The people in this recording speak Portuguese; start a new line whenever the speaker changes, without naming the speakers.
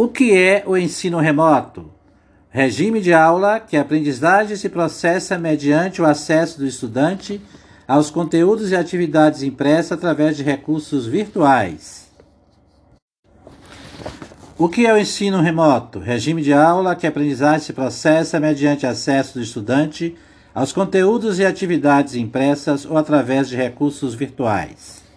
O que é o ensino remoto? Regime de aula que a aprendizagem se processa mediante o acesso do estudante aos conteúdos e atividades impressas através de recursos virtuais. O que é o ensino remoto? Regime de aula que a aprendizagem se processa mediante acesso do estudante aos conteúdos e atividades impressas ou através de recursos virtuais.